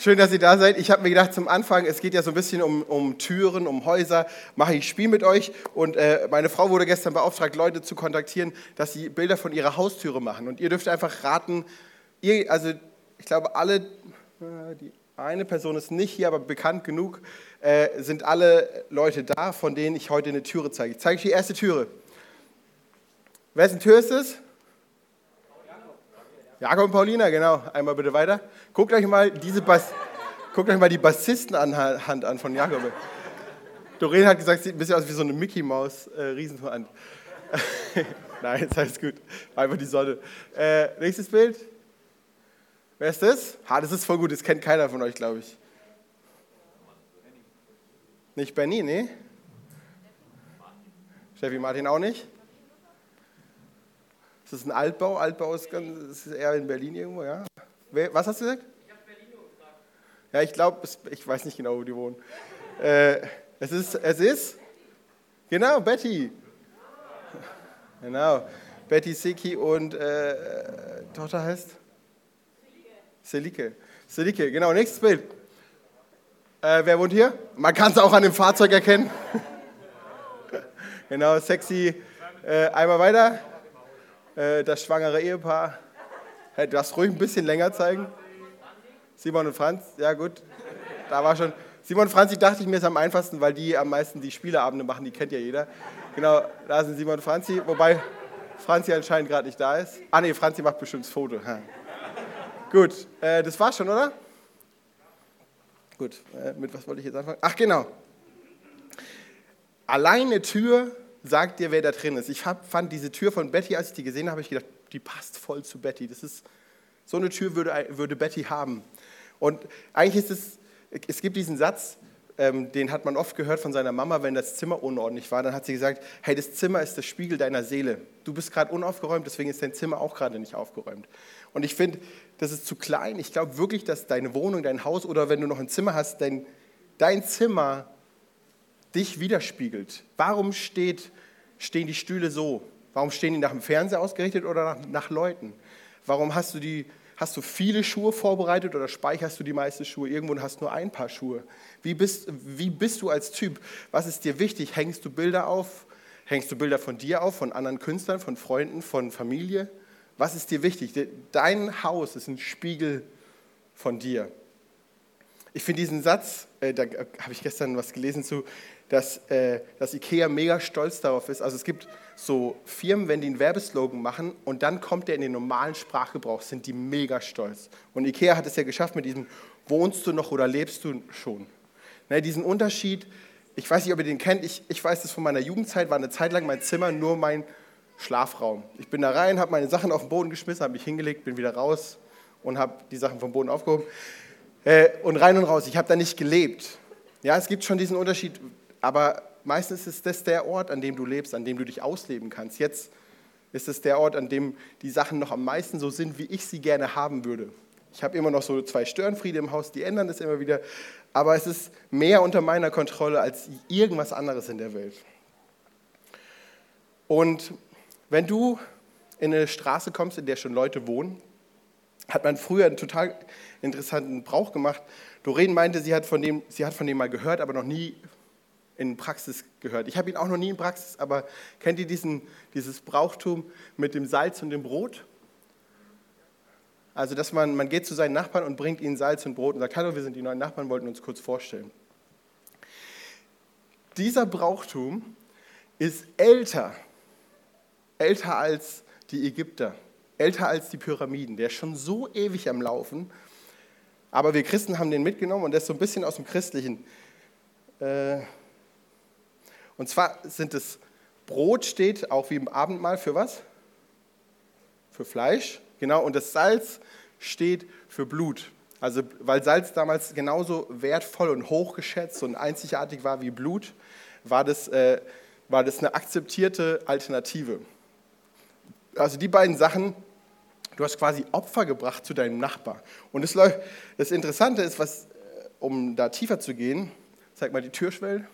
Schön, dass ihr da seid. Ich habe mir gedacht, zum Anfang, es geht ja so ein bisschen um, um Türen, um Häuser, mache ich Spiel mit euch. Und äh, meine Frau wurde gestern beauftragt, Leute zu kontaktieren, dass sie Bilder von ihrer Haustüre machen. Und ihr dürft einfach raten, ihr, also ich glaube, alle, äh, die eine Person ist nicht hier, aber bekannt genug, äh, sind alle Leute da, von denen ich heute eine Türe zeige. Ich zeige euch die erste Türe. Wessen Tür ist es? Jakob und Paulina, genau. Einmal bitte weiter. Guckt euch mal diese Bass Guckt euch mal die Bassistenhand an von Jakob. Doreen hat gesagt, sieht ein bisschen aus wie so eine Mickey Maus äh, Riesenhand. Nein, ist alles gut. Einfach die Sonne. Äh, nächstes Bild. Wer ist das? Ha, das ist voll gut. Das kennt keiner von euch, glaube ich. Nicht Benny, ne? Steffi Martin auch nicht? Ist das ein Altbau? Altbau ist, ganz, ist eher in Berlin irgendwo, ja? Was hast du gesagt? Ich habe Berlin gefragt. Ja, ich glaube, ich weiß nicht genau, wo die wohnen. Äh, es, ist, es ist, genau, Betty. Genau, Betty Seki und äh, Tochter heißt? Selike. Selike, genau, nächstes Bild. Äh, wer wohnt hier? Man kann es auch an dem Fahrzeug erkennen. genau, sexy. Äh, einmal weiter. Äh, das schwangere Ehepaar. Hey, du darfst ruhig ein bisschen länger zeigen. Simon und Franz, ja gut. Da war schon. Simon und Franz, ich dachte ich mir, ist am einfachsten, weil die am meisten die Spieleabende machen, die kennt ja jeder. Genau, da sind Simon und Franzi, wobei Franzi anscheinend gerade nicht da ist. Ah nee, Franzi macht bestimmt das Foto. Ha. Gut, äh, das war's schon, oder? Gut, äh, mit was wollte ich jetzt anfangen? Ach genau. Alleine Tür sagt dir, wer da drin ist. Ich fand diese Tür von Betty, als ich die gesehen habe, habe ich gedacht, die passt voll zu Betty. Das ist, so eine Tür würde, würde Betty haben. Und eigentlich ist es, es gibt diesen Satz, ähm, den hat man oft gehört von seiner Mama, wenn das Zimmer unordentlich war. Dann hat sie gesagt, hey, das Zimmer ist der Spiegel deiner Seele. Du bist gerade unaufgeräumt, deswegen ist dein Zimmer auch gerade nicht aufgeräumt. Und ich finde, das ist zu klein. Ich glaube wirklich, dass deine Wohnung, dein Haus oder wenn du noch ein Zimmer hast, dein, dein Zimmer dich widerspiegelt. Warum steht, stehen die Stühle so? Warum stehen die nach dem Fernseher ausgerichtet oder nach, nach Leuten? Warum hast du, die, hast du viele Schuhe vorbereitet oder speicherst du die meisten Schuhe irgendwo und hast nur ein paar Schuhe? Wie bist, wie bist du als Typ? Was ist dir wichtig? Hängst du Bilder auf? Hängst du Bilder von dir auf, von anderen Künstlern, von Freunden, von Familie? Was ist dir wichtig? Dein Haus ist ein Spiegel von dir. Ich finde diesen Satz, äh, da habe ich gestern was gelesen zu, dass, äh, dass Ikea mega stolz darauf ist. Also es gibt so Firmen, wenn die einen Werbeslogan machen und dann kommt der in den normalen Sprachgebrauch, sind die mega stolz. Und Ikea hat es ja geschafft mit diesem, wohnst du noch oder lebst du schon? Ne, diesen Unterschied, ich weiß nicht, ob ihr den kennt, ich, ich weiß das von meiner Jugendzeit, war eine Zeit lang mein Zimmer nur mein Schlafraum. Ich bin da rein, habe meine Sachen auf den Boden geschmissen, habe mich hingelegt, bin wieder raus und habe die Sachen vom Boden aufgehoben. Äh, und rein und raus, ich habe da nicht gelebt. Ja, es gibt schon diesen Unterschied, aber meistens ist das der Ort, an dem du lebst, an dem du dich ausleben kannst. Jetzt ist es der Ort, an dem die Sachen noch am meisten so sind, wie ich sie gerne haben würde. Ich habe immer noch so zwei Störenfriede im Haus, die ändern das immer wieder, aber es ist mehr unter meiner Kontrolle als irgendwas anderes in der Welt. Und wenn du in eine Straße kommst, in der schon Leute wohnen, hat man früher einen total interessanten Brauch gemacht. Doreen meinte, sie hat von dem, sie hat von dem mal gehört, aber noch nie in Praxis gehört. Ich habe ihn auch noch nie in Praxis, aber kennt ihr diesen, dieses Brauchtum mit dem Salz und dem Brot? Also, dass man, man geht zu seinen Nachbarn und bringt ihnen Salz und Brot und sagt, hallo, wir sind die neuen Nachbarn, wollten uns kurz vorstellen. Dieser Brauchtum ist älter, älter als die Ägypter, älter als die Pyramiden. Der ist schon so ewig am Laufen. Aber wir Christen haben den mitgenommen und der ist so ein bisschen aus dem Christlichen. Äh, und zwar sind es Brot steht auch wie im Abendmahl für was? Für Fleisch, genau. Und das Salz steht für Blut. Also weil Salz damals genauso wertvoll und hochgeschätzt und einzigartig war wie Blut, war das, äh, war das eine akzeptierte Alternative. also die beiden Sachen, du hast quasi Opfer gebracht zu deinem Nachbar. Und das, das Interessante ist, was, äh, um da tiefer zu gehen, zeig mal die Türschwelle.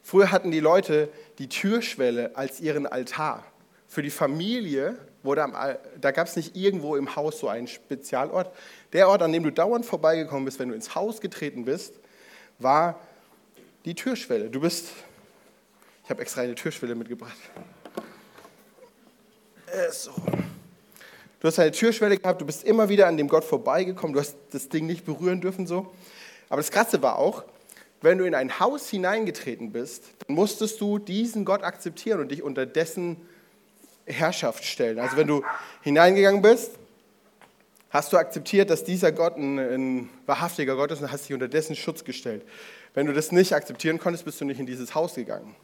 Früher hatten die Leute die Türschwelle als ihren Altar. Für die Familie wurde am, da gab es nicht irgendwo im Haus so einen Spezialort. Der Ort, an dem du dauernd vorbeigekommen bist, wenn du ins Haus getreten bist, war die Türschwelle. Du bist, ich habe extra eine Türschwelle mitgebracht. So. Du hast eine Türschwelle gehabt, du bist immer wieder an dem Gott vorbeigekommen, du hast das Ding nicht berühren dürfen so. Aber das Krasse war auch, wenn du in ein Haus hineingetreten bist, dann musstest du diesen Gott akzeptieren und dich unter dessen Herrschaft stellen. Also wenn du hineingegangen bist, hast du akzeptiert, dass dieser Gott ein, ein wahrhaftiger Gott ist und hast dich unter dessen Schutz gestellt. Wenn du das nicht akzeptieren konntest, bist du nicht in dieses Haus gegangen.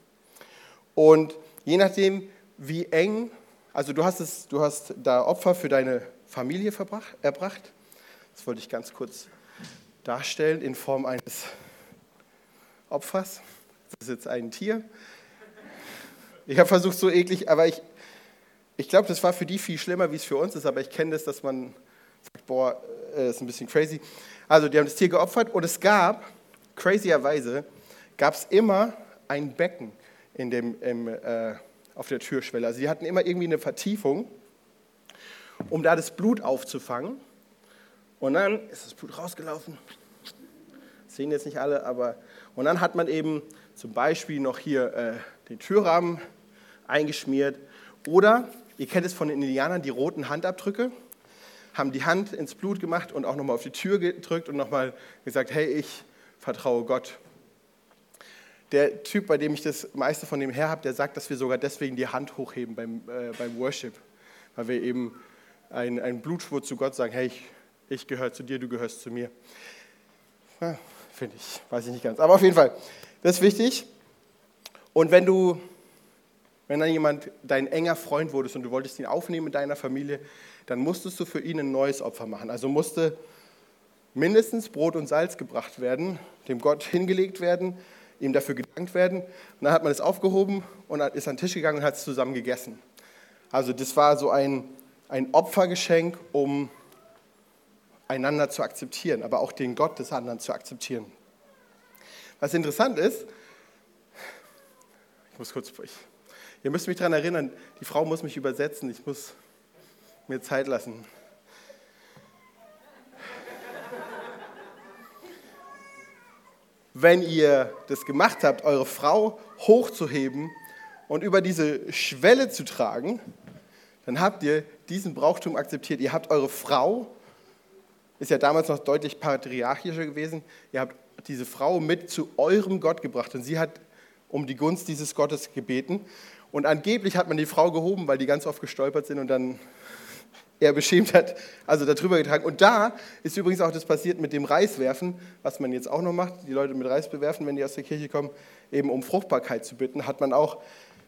Und je nachdem, wie eng, also du hast, es, du hast da Opfer für deine Familie erbracht. Das wollte ich ganz kurz darstellen in Form eines Opfers. Das ist jetzt ein Tier. Ich habe versucht, so eklig, aber ich, ich glaube, das war für die viel schlimmer, wie es für uns ist, aber ich kenne das, dass man sagt, boah, das äh, ist ein bisschen crazy. Also, die haben das Tier geopfert und es gab, crazierweise, gab es immer ein Becken in dem, im, äh, auf der Türschwelle. Also, sie hatten immer irgendwie eine Vertiefung, um da das Blut aufzufangen. Und dann ist das Blut rausgelaufen. Das sehen jetzt nicht alle, aber. Und dann hat man eben zum Beispiel noch hier äh, den Türrahmen eingeschmiert. Oder Ihr kennt es von den Indianern, die roten Handabdrücke, haben die Hand ins Blut gemacht und auch nochmal auf die Tür gedrückt und nochmal gesagt, hey, ich vertraue Gott. Der Typ, bei dem ich das meiste von dem her habe, der sagt, dass wir sogar deswegen die Hand hochheben beim, äh, beim Worship, weil wir eben einen, Blutschwur zu Gott sagen, hey, ich, ich gehöre zu dir, du gehörst zu mir. Ja, Finde ich, weiß ich nicht ganz. Aber auf jeden Fall, das ist wichtig. Und wenn du wenn dann jemand dein enger Freund wurdest und du wolltest ihn aufnehmen in deiner Familie, dann musstest du für ihn ein neues Opfer machen. Also musste mindestens Brot und Salz gebracht werden, dem Gott hingelegt werden, ihm dafür gedankt werden. Und dann hat man es aufgehoben und ist an den Tisch gegangen und hat es zusammen gegessen. Also das war so ein, ein Opfergeschenk, um einander zu akzeptieren, aber auch den Gott des anderen zu akzeptieren. Was interessant ist, ich muss kurz, ich Ihr müsst mich daran erinnern, die Frau muss mich übersetzen, ich muss mir Zeit lassen. Wenn ihr das gemacht habt, eure Frau hochzuheben und über diese Schwelle zu tragen, dann habt ihr diesen Brauchtum akzeptiert. Ihr habt eure Frau, ist ja damals noch deutlich patriarchischer gewesen, ihr habt diese Frau mit zu eurem Gott gebracht und sie hat um die Gunst dieses Gottes gebeten. Und angeblich hat man die Frau gehoben, weil die ganz oft gestolpert sind und dann er beschämt hat, also darüber getragen. Und da ist übrigens auch das passiert mit dem Reiswerfen, was man jetzt auch noch macht, die Leute mit Reis bewerfen, wenn die aus der Kirche kommen, eben um Fruchtbarkeit zu bitten, hat man auch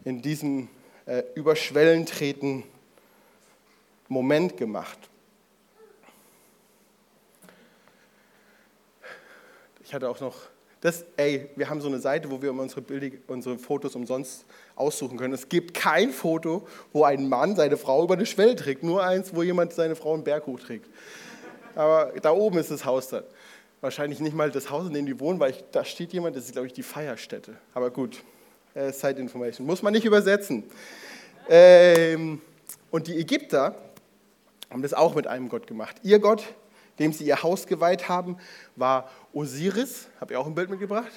in diesem äh, Überschwellen treten Moment gemacht. Ich hatte auch noch das, ey, wir haben so eine Seite, wo wir unsere, Bilder, unsere Fotos umsonst aussuchen können. Es gibt kein Foto, wo ein Mann seine Frau über eine Schwelle trägt, nur eins, wo jemand seine Frau einen Berg hochträgt. Aber da oben ist das Haus dann. Wahrscheinlich nicht mal das Haus, in dem die wohnen, weil ich, da steht jemand, das ist, glaube ich, die Feierstätte. Aber gut, äh, Side Information. Muss man nicht übersetzen. Ähm, und die Ägypter haben das auch mit einem Gott gemacht. Ihr Gott dem sie ihr Haus geweiht haben, war Osiris. Habe ich auch ein Bild mitgebracht.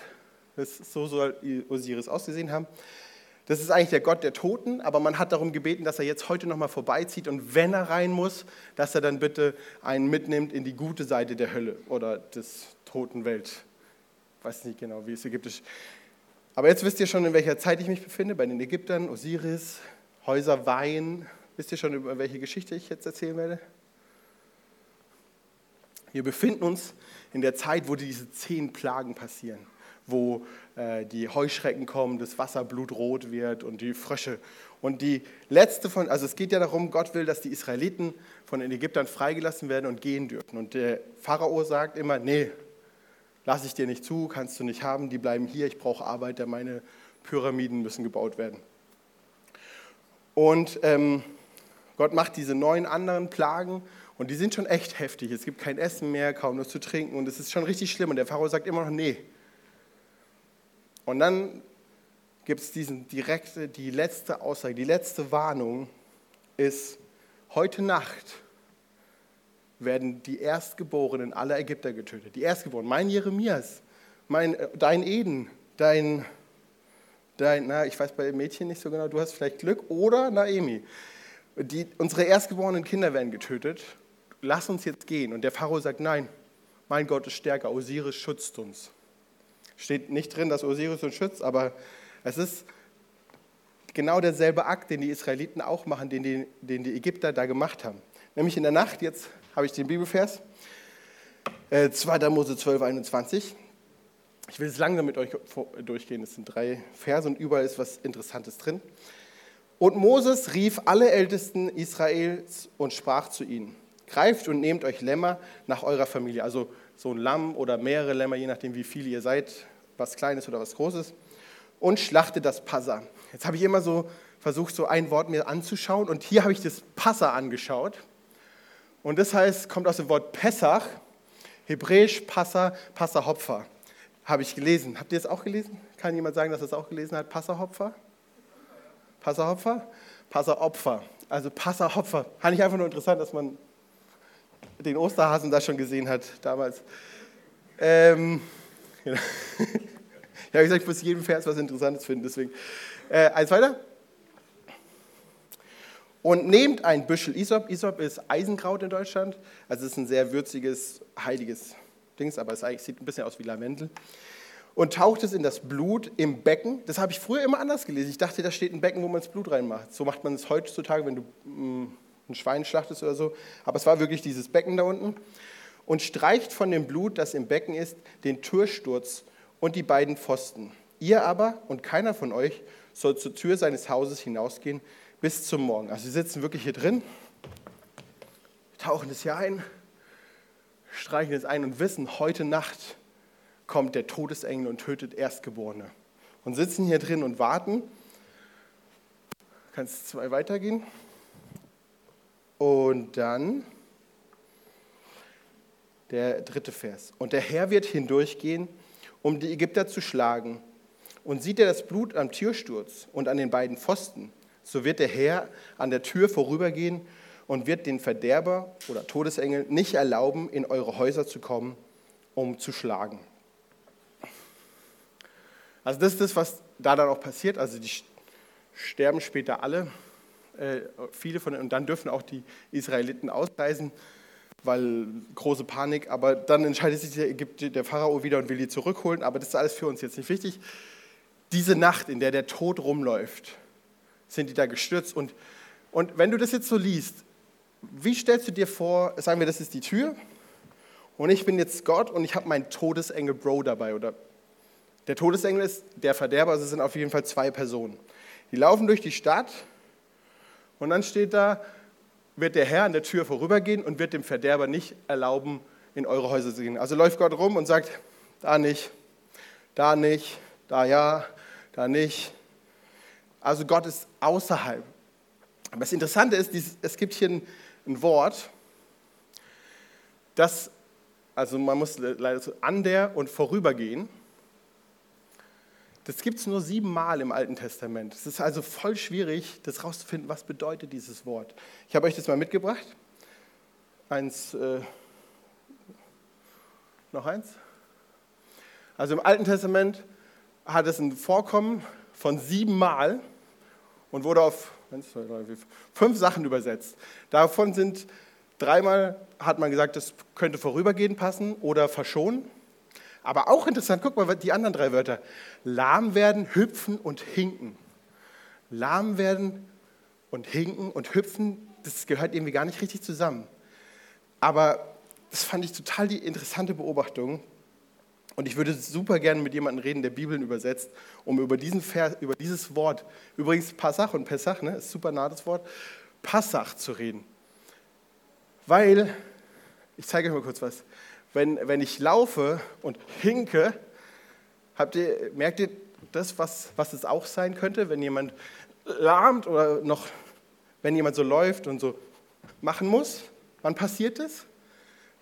Das, so soll Osiris ausgesehen haben. Das ist eigentlich der Gott der Toten, aber man hat darum gebeten, dass er jetzt heute nochmal vorbeizieht und wenn er rein muss, dass er dann bitte einen mitnimmt in die gute Seite der Hölle oder des Totenwelt. Ich weiß nicht genau, wie es ägyptisch. Aber jetzt wisst ihr schon, in welcher Zeit ich mich befinde, bei den Ägyptern, Osiris, Häuser Wein. Wisst ihr schon, über welche Geschichte ich jetzt erzählen werde? Wir befinden uns in der Zeit, wo diese zehn Plagen passieren, wo äh, die Heuschrecken kommen, das Wasser blutrot wird und die Frösche. Und die letzte von, also es geht ja darum, Gott will, dass die Israeliten von den Ägyptern freigelassen werden und gehen dürfen. Und der Pharao sagt immer, nee, lass ich dir nicht zu, kannst du nicht haben, die bleiben hier, ich brauche Arbeiter, meine Pyramiden müssen gebaut werden. Und ähm, Gott macht diese neun anderen Plagen und die sind schon echt heftig. Es gibt kein Essen mehr, kaum was zu trinken und es ist schon richtig schlimm. Und der Pharao sagt immer noch, nee. Und dann gibt es diesen direkte, die letzte Aussage, die letzte Warnung ist, heute Nacht werden die Erstgeborenen aller Ägypter getötet. Die Erstgeborenen, mein Jeremias, mein, äh, dein Eden, dein, dein, na, ich weiß bei Mädchen nicht so genau, du hast vielleicht Glück, oder Naemi. Die, unsere erstgeborenen Kinder werden getötet. Lass uns jetzt gehen. Und der Pharao sagt, nein, mein Gott ist stärker, Osiris schützt uns. Steht nicht drin, dass Osiris uns schützt, aber es ist genau derselbe Akt, den die Israeliten auch machen, den die, den die Ägypter da gemacht haben. Nämlich in der Nacht, jetzt habe ich den Bibelvers, äh, 2. Mose 12, 21. Ich will es langsam mit euch durchgehen. Es sind drei Verse und überall ist was Interessantes drin. Und Moses rief alle Ältesten Israels und sprach zu ihnen: Greift und nehmt euch Lämmer nach eurer Familie, also so ein Lamm oder mehrere Lämmer, je nachdem, wie viele ihr seid, was Kleines oder was Großes, und schlachtet das Passa. Jetzt habe ich immer so versucht, so ein Wort mir anzuschauen und hier habe ich das Passa angeschaut. Und das heißt, kommt aus dem Wort Pessach, hebräisch Passa, Passa Hopfer. Habe ich gelesen. Habt ihr es auch gelesen? Kann jemand sagen, dass es auch gelesen hat? Passa Hopfer? Passa Hopfer? Passa Opfer. Also Passa Hopfer. Fand ich einfach nur interessant, dass man den Osterhasen da schon gesehen hat damals. Ähm, genau. Ich habe gesagt, ich muss jedem Vers was Interessantes finden, deswegen. Äh, eins weiter. Und nehmt ein Büschel Isop. Isop ist Eisenkraut in Deutschland. Also es ist ein sehr würziges, heiliges Dings, aber es sieht ein bisschen aus wie Lavendel. Und taucht es in das Blut im Becken. Das habe ich früher immer anders gelesen. Ich dachte, da steht ein Becken, wo man das Blut reinmacht. So macht man es heutzutage, wenn du mm, ein Schwein schlachtest oder so. Aber es war wirklich dieses Becken da unten. Und streicht von dem Blut, das im Becken ist, den Türsturz und die beiden Pfosten. Ihr aber und keiner von euch soll zur Tür seines Hauses hinausgehen bis zum Morgen. Also sie sitzen wirklich hier drin, tauchen es hier ein, streichen es ein und wissen, heute Nacht kommt der Todesengel und tötet Erstgeborene. Und sitzen hier drin und warten. Kannst zwei weitergehen. Und dann der dritte Vers. Und der Herr wird hindurchgehen um die Ägypter zu schlagen. Und sieht er das Blut am Türsturz und an den beiden Pfosten, so wird der Herr an der Tür vorübergehen und wird den Verderber oder Todesengel nicht erlauben, in eure Häuser zu kommen, um zu schlagen. Also das ist das, was da dann auch passiert. Also die sterben später alle, viele von und dann dürfen auch die Israeliten ausreisen weil große Panik, aber dann entscheidet sich der, der Pharao wieder und will die zurückholen, aber das ist alles für uns jetzt nicht wichtig. Diese Nacht, in der der Tod rumläuft, sind die da gestürzt und, und wenn du das jetzt so liest, wie stellst du dir vor, sagen wir, das ist die Tür und ich bin jetzt Gott und ich habe meinen Todesengel Bro dabei oder der Todesengel ist der Verderber, also es sind auf jeden Fall zwei Personen. Die laufen durch die Stadt und dann steht da, wird der Herr an der Tür vorübergehen und wird dem Verderber nicht erlauben, in eure Häuser zu gehen. Also läuft Gott rum und sagt, da nicht, da nicht, da ja, da nicht. Also Gott ist außerhalb. Aber das Interessante ist, es gibt hier ein, Wort, das, also man muss leider so an der und vorübergehen. Das gibt es nur siebenmal im Alten Testament. Es ist also voll schwierig, das rauszufinden, was bedeutet dieses Wort. Ich habe euch das mal mitgebracht. Eins, äh, noch eins. Also im Alten Testament hat es ein Vorkommen von siebenmal und wurde auf eins, zwei, drei, vier, fünf Sachen übersetzt. Davon sind dreimal, hat man gesagt, das könnte vorübergehend passen oder verschonen. Aber auch interessant, guck mal die anderen drei Wörter. Lahm werden, hüpfen und hinken. Lahm werden und hinken und hüpfen, das gehört irgendwie gar nicht richtig zusammen. Aber das fand ich total die interessante Beobachtung. Und ich würde super gerne mit jemandem reden, der Bibeln übersetzt, um über, diesen Vers, über dieses Wort, übrigens Passach und Pessach, ne, ist super nah das Wort, Passach zu reden. Weil, ich zeige euch mal kurz was wenn, wenn ich laufe und hinke, ihr, merkt ihr das, was, was es auch sein könnte, wenn jemand lahmt oder noch wenn jemand so läuft und so machen muss? Wann passiert das?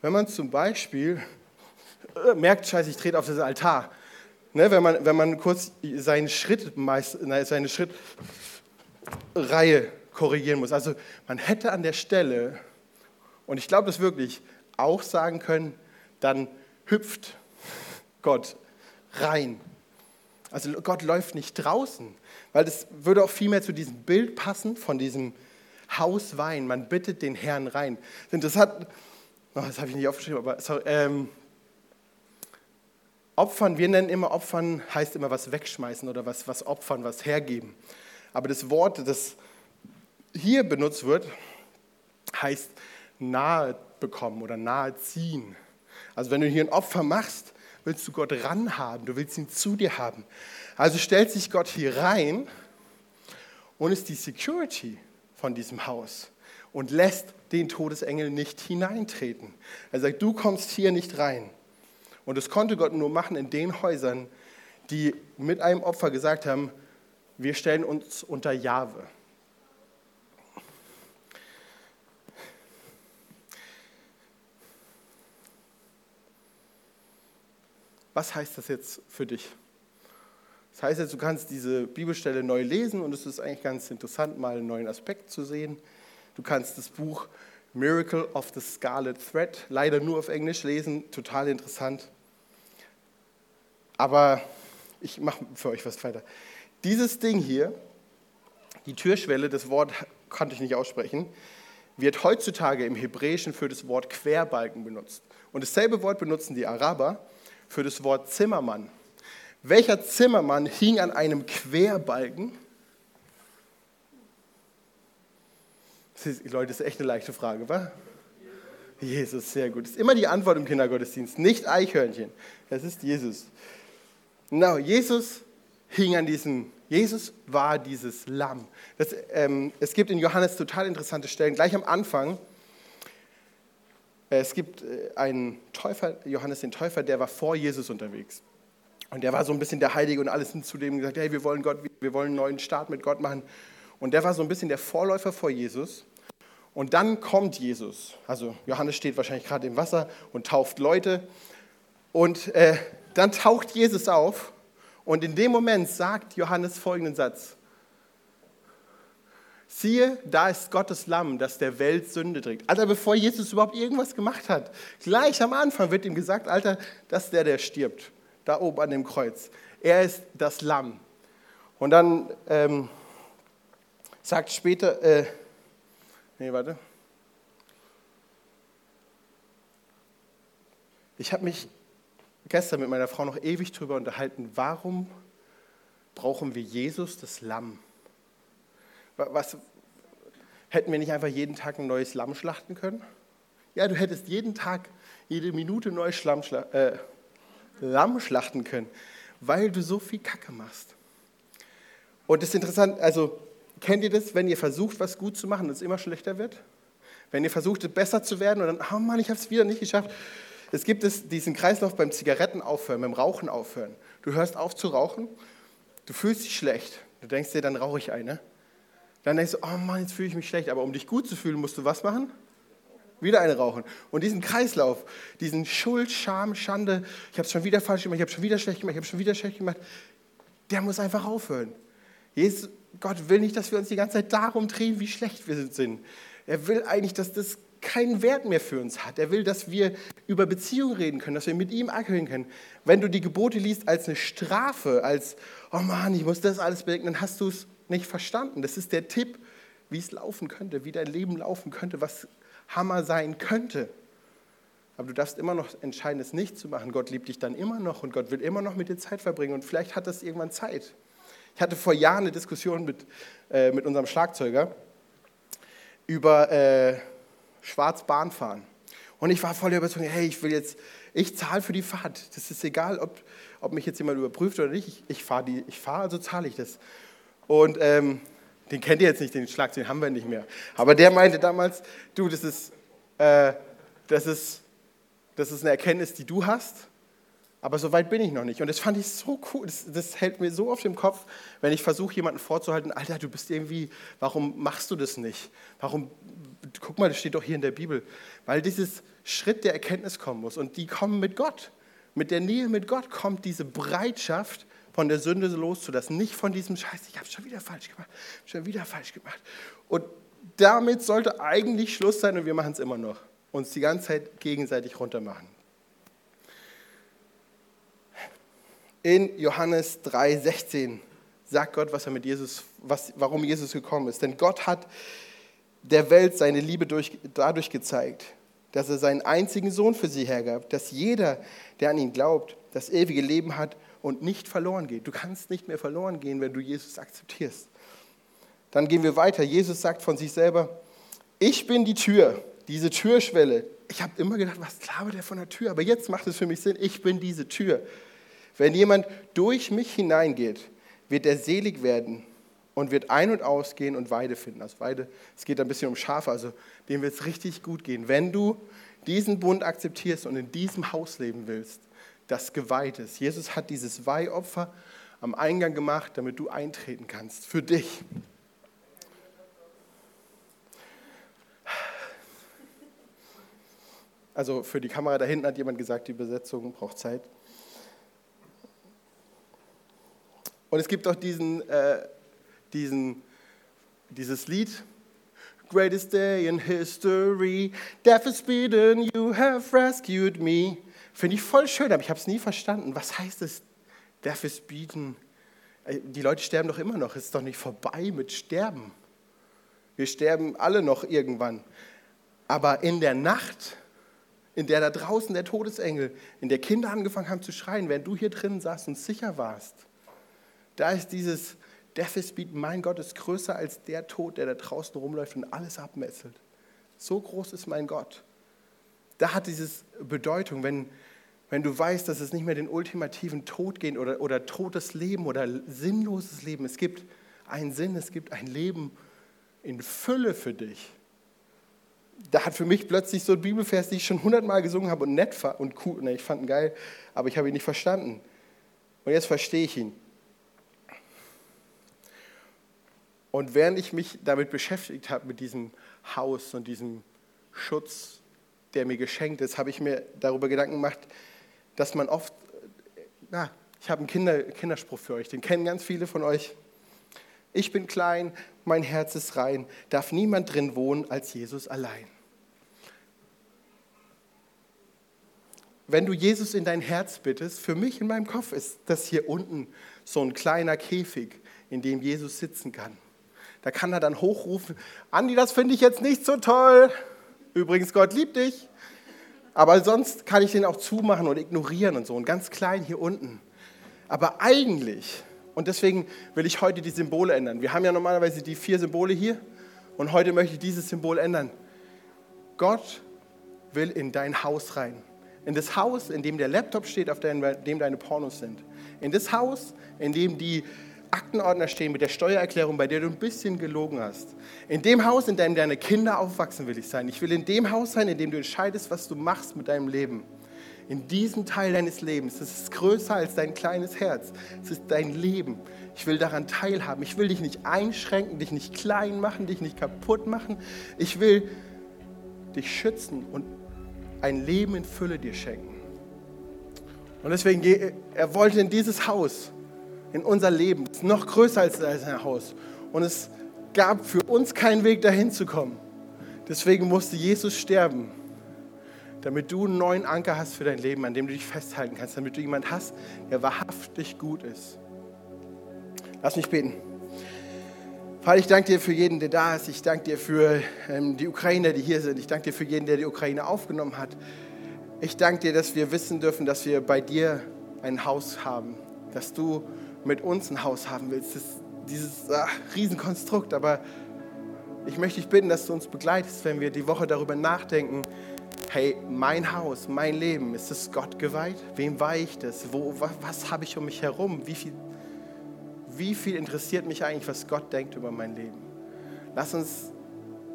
Wenn man zum Beispiel äh, merkt, scheiße, ich trete auf das Altar. Ne, wenn, man, wenn man kurz seinen Schritt, seine Schrittreihe korrigieren muss. Also man hätte an der Stelle, und ich glaube das wirklich, auch sagen können, dann hüpft Gott rein. Also Gott läuft nicht draußen, weil das würde auch viel mehr zu diesem Bild passen von diesem Haus Wein. Man bittet den Herrn rein. Das hat, oh, das habe ich nicht aufgeschrieben, aber sorry, ähm, Opfern, wir nennen immer Opfern, heißt immer was wegschmeißen oder was, was opfern, was hergeben. Aber das Wort, das hier benutzt wird, heißt nahe bekommen oder nahe ziehen. Also wenn du hier ein Opfer machst, willst du Gott ranhaben, du willst ihn zu dir haben. Also stellt sich Gott hier rein und ist die Security von diesem Haus und lässt den Todesengel nicht hineintreten. Er sagt, du kommst hier nicht rein. Und das konnte Gott nur machen in den Häusern, die mit einem Opfer gesagt haben, wir stellen uns unter Jahwe. Was heißt das jetzt für dich? Das heißt jetzt, du kannst diese Bibelstelle neu lesen und es ist eigentlich ganz interessant, mal einen neuen Aspekt zu sehen. Du kannst das Buch Miracle of the Scarlet Thread leider nur auf Englisch lesen, total interessant. Aber ich mache für euch was weiter. Dieses Ding hier, die Türschwelle, das Wort konnte ich nicht aussprechen, wird heutzutage im Hebräischen für das Wort Querbalken benutzt. Und dasselbe Wort benutzen die Araber für das Wort Zimmermann. Welcher Zimmermann hing an einem Querbalken? Leute, das ist echt eine leichte Frage, wa? Jesus, sehr gut. Das ist immer die Antwort im Kindergottesdienst, nicht Eichhörnchen. Das ist Jesus. Genau, Jesus hing an diesem, Jesus war dieses Lamm. Das, ähm, es gibt in Johannes total interessante Stellen. Gleich am Anfang es gibt äh, einen Täufer, Johannes den Täufer, der war vor Jesus unterwegs. Und der war so ein bisschen der Heilige und alles sind zu dem gesagt, hey, wir wollen Gott, wir wollen einen neuen Start mit Gott machen. Und der war so ein bisschen der Vorläufer vor Jesus. Und dann kommt Jesus. Also Johannes steht wahrscheinlich gerade im Wasser und tauft Leute. Und äh, dann taucht Jesus auf. Und in dem Moment sagt Johannes folgenden Satz. Siehe, da ist Gottes Lamm, das der Welt Sünde trägt. Alter, bevor Jesus überhaupt irgendwas gemacht hat, gleich am Anfang wird ihm gesagt, Alter, das ist der, der stirbt, da oben an dem Kreuz. Er ist das Lamm. Und dann ähm, sagt später, äh, nee, warte. Ich habe mich gestern mit meiner Frau noch ewig darüber unterhalten, warum brauchen wir Jesus, das Lamm? Was, hätten wir nicht einfach jeden Tag ein neues Lamm schlachten können? Ja, du hättest jeden Tag, jede Minute ein neues äh, Lamm schlachten können, weil du so viel Kacke machst. Und das ist interessant, also kennt ihr das, wenn ihr versucht, was gut zu machen und es immer schlechter wird? Wenn ihr versucht, besser zu werden und dann, oh Mann, ich habe es wieder nicht geschafft. Es gibt es, diesen Kreislauf beim Zigaretten aufhören, beim Rauchen aufhören. Du hörst auf zu rauchen, du fühlst dich schlecht. Du denkst dir, dann rauche ich eine. Dann denkst du, oh Mann, jetzt fühle ich mich schlecht. Aber um dich gut zu fühlen, musst du was machen? Wieder eine rauchen. Und diesen Kreislauf, diesen Schuld, Scham, Schande, ich habe es schon wieder falsch gemacht, ich habe schon wieder schlecht gemacht, ich habe schon wieder schlecht gemacht, der muss einfach aufhören. Jesus, Gott will nicht, dass wir uns die ganze Zeit darum drehen, wie schlecht wir sind. Er will eigentlich, dass das keinen Wert mehr für uns hat. Er will, dass wir über Beziehungen reden können, dass wir mit ihm agieren können. Wenn du die Gebote liest als eine Strafe, als, oh Mann, ich muss das alles bedenken, dann hast du es nicht verstanden. Das ist der Tipp, wie es laufen könnte, wie dein Leben laufen könnte, was Hammer sein könnte. Aber du darfst immer noch entscheiden, es nicht zu machen. Gott liebt dich dann immer noch und Gott will immer noch mit dir Zeit verbringen und vielleicht hat das irgendwann Zeit. Ich hatte vor Jahren eine Diskussion mit, äh, mit unserem Schlagzeuger über äh, Schwarzbahnfahren. Und ich war voll der Überzeugung, hey, ich will jetzt, ich zahle für die Fahrt. Das ist egal, ob, ob mich jetzt jemand überprüft oder nicht. Ich, ich fahre, fahr, also zahle ich das. Und ähm, den kennt ihr jetzt nicht, den Schlag, den haben wir nicht mehr. Aber der meinte damals, du, das ist, äh, das ist, das ist eine Erkenntnis, die du hast. Aber so weit bin ich noch nicht. Und das fand ich so cool. Das, das hält mir so auf dem Kopf, wenn ich versuche, jemanden vorzuhalten, Alter, du bist irgendwie, warum machst du das nicht? Warum, guck mal, das steht doch hier in der Bibel. Weil dieses Schritt der Erkenntnis kommen muss. Und die kommen mit Gott. Mit der Nähe mit Gott kommt diese Bereitschaft, von der Sünde loszulassen. Nicht von diesem Scheiß, ich habe schon wieder falsch gemacht, schon wieder falsch gemacht. Und damit sollte eigentlich Schluss sein und wir machen es immer noch. Uns die ganze Zeit gegenseitig runtermachen. In Johannes 3,16 sagt Gott, was er mit Jesus, was, warum Jesus gekommen ist. Denn Gott hat der Welt seine Liebe durch, dadurch gezeigt, dass er seinen einzigen Sohn für sie hergab, dass jeder, der an ihn glaubt, das ewige Leben hat und nicht verloren geht. Du kannst nicht mehr verloren gehen, wenn du Jesus akzeptierst. Dann gehen wir weiter. Jesus sagt von sich selber, ich bin die Tür, diese Türschwelle. Ich habe immer gedacht, was labert der von der Tür? Aber jetzt macht es für mich Sinn, ich bin diese Tür. Wenn jemand durch mich hineingeht, wird er selig werden und wird ein- und ausgehen und Weide finden. Also Weide, es geht ein bisschen um Schafe, also dem wird es richtig gut gehen. Wenn du diesen Bund akzeptierst und in diesem Haus leben willst, das geweiht ist. Jesus hat dieses Weihopfer am Eingang gemacht, damit du eintreten kannst, für dich. Also für die Kamera da hinten hat jemand gesagt, die Übersetzung braucht Zeit. Und es gibt auch diesen, äh, diesen, dieses Lied, Greatest day in history, death is beaten, you have rescued me. Finde ich voll schön, aber ich habe es nie verstanden. Was heißt es, death is beaten? Äh, die Leute sterben doch immer noch, es ist doch nicht vorbei mit Sterben. Wir sterben alle noch irgendwann. Aber in der Nacht, in der da draußen der Todesengel, in der Kinder angefangen haben zu schreien, während du hier drin saßt und sicher warst, da ist dieses Death is beat, mein Gott ist größer als der Tod, der da draußen rumläuft und alles abmesselt. So groß ist mein Gott. Da hat dieses Bedeutung, wenn, wenn du weißt, dass es nicht mehr den ultimativen Tod geht oder, oder totes Leben oder sinnloses Leben. Es gibt einen Sinn, es gibt ein Leben in Fülle für dich. Da hat für mich plötzlich so ein Bibelvers, den ich schon hundertmal gesungen habe und nett war und cool, ne, ich fand ihn geil, aber ich habe ihn nicht verstanden. Und jetzt verstehe ich ihn. Und während ich mich damit beschäftigt habe, mit diesem Haus und diesem Schutz, der mir geschenkt ist, habe ich mir darüber Gedanken gemacht, dass man oft, na, ich habe einen Kinder, Kinderspruch für euch, den kennen ganz viele von euch. Ich bin klein, mein Herz ist rein, darf niemand drin wohnen als Jesus allein. Wenn du Jesus in dein Herz bittest, für mich in meinem Kopf ist das hier unten so ein kleiner Käfig, in dem Jesus sitzen kann. Da kann er dann hochrufen, Andi, das finde ich jetzt nicht so toll. Übrigens, Gott liebt dich. Aber sonst kann ich den auch zumachen und ignorieren und so. Und ganz klein hier unten. Aber eigentlich, und deswegen will ich heute die Symbole ändern. Wir haben ja normalerweise die vier Symbole hier. Und heute möchte ich dieses Symbol ändern. Gott will in dein Haus rein. In das Haus, in dem der Laptop steht, auf dem deine Pornos sind. In das Haus, in dem die Aktenordner stehen mit der Steuererklärung, bei der du ein bisschen gelogen hast. In dem Haus, in dem deine Kinder aufwachsen, will ich sein. Ich will in dem Haus sein, in dem du entscheidest, was du machst mit deinem Leben. In diesem Teil deines Lebens. Das ist größer als dein kleines Herz. Es ist dein Leben. Ich will daran teilhaben. Ich will dich nicht einschränken, dich nicht klein machen, dich nicht kaputt machen. Ich will dich schützen und ein Leben in Fülle dir schenken. Und deswegen, er wollte in dieses Haus in unser Leben. ist noch größer als sein Haus. Und es gab für uns keinen Weg dahin zu kommen. Deswegen musste Jesus sterben, damit du einen neuen Anker hast für dein Leben, an dem du dich festhalten kannst, damit du jemanden hast, der wahrhaftig gut ist. Lass mich beten. Vater, ich danke dir für jeden, der da ist. Ich danke dir für ähm, die Ukrainer, die hier sind. Ich danke dir für jeden, der die Ukraine aufgenommen hat. Ich danke dir, dass wir wissen dürfen, dass wir bei dir ein Haus haben, dass du mit uns ein Haus haben willst. Das, dieses ach, Riesenkonstrukt. Aber ich möchte dich bitten, dass du uns begleitest, wenn wir die Woche darüber nachdenken. Hey, mein Haus, mein Leben, ist es Gott geweiht? Wem weihe ich das? Wo, was, was habe ich um mich herum? Wie viel, wie viel interessiert mich eigentlich, was Gott denkt über mein Leben? Lass uns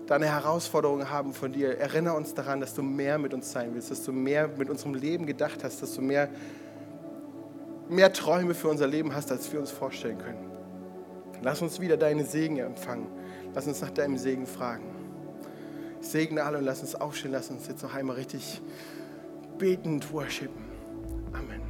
da eine Herausforderung haben von dir. Erinnere uns daran, dass du mehr mit uns sein willst, dass du mehr mit unserem Leben gedacht hast, dass du mehr mehr Träume für unser Leben hast, als wir uns vorstellen können. Lass uns wieder deine Segen empfangen. Lass uns nach deinem Segen fragen. Segne alle und lass uns aufstehen. Lass uns jetzt noch einmal richtig betend worshipen. Amen.